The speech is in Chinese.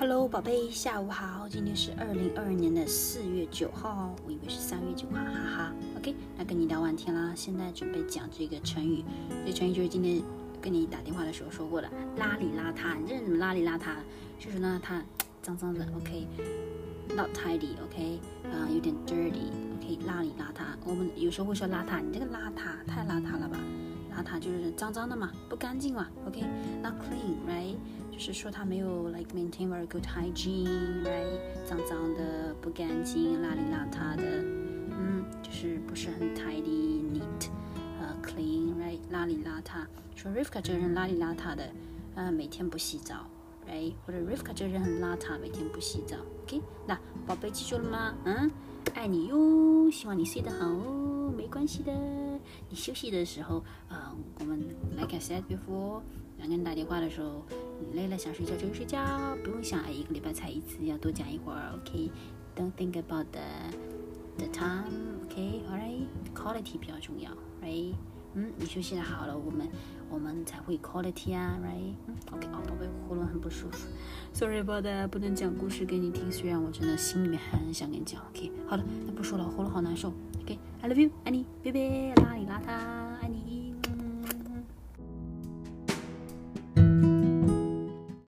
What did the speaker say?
Hello，宝贝，下午好。今天是二零二二年的四月九号，我以为是三月九号，哈哈。OK，那跟你聊完天啦，现在准备讲这个成语。这成语就是今天跟你打电话的时候说过的，邋里邋遢。你这人怎么邋里邋遢？就是呢，他脏脏的。OK，not tidy。OK，啊，有点 dirty。OK，邋里邋遢。我们有时候会说邋遢，你这个邋遢太邋遢了吧？邋遢就是脏脏的嘛，不干净嘛。OK，not clean，right？就是说他没有 like maintain very good hygiene，right？脏脏的，不干净，邋里邋遢的，嗯，就是不是很 tidy，neat，呃，clean，right？邋里邋遢。说 Rivka 这个人邋里邋遢的，呃，每天不洗澡，right？或者 Rivka 这个人很邋遢，每天不洗澡。OK，那宝贝记住了吗？嗯，爱你哟，希望你睡得好哦，没关系的。你休息的时候，呃，我们 like I said before。两个人打电话的时候，你累了想睡觉就睡觉，不用想一个礼拜才一次，要多讲一会儿，OK？Don't think about the the time，OK？Alright，quality 比较重要，Right？嗯，你休息的好了，我们我们才会 quality 啊，Right？嗯，OK？哦，宝贝，喉咙很不舒服，Sorry about that，不能讲故事给你听，虽然我真的心里面很想跟你讲，OK？好了，那不说了，喉咙好难受，OK？I love you，爱你，拜拜，邋里邋遢，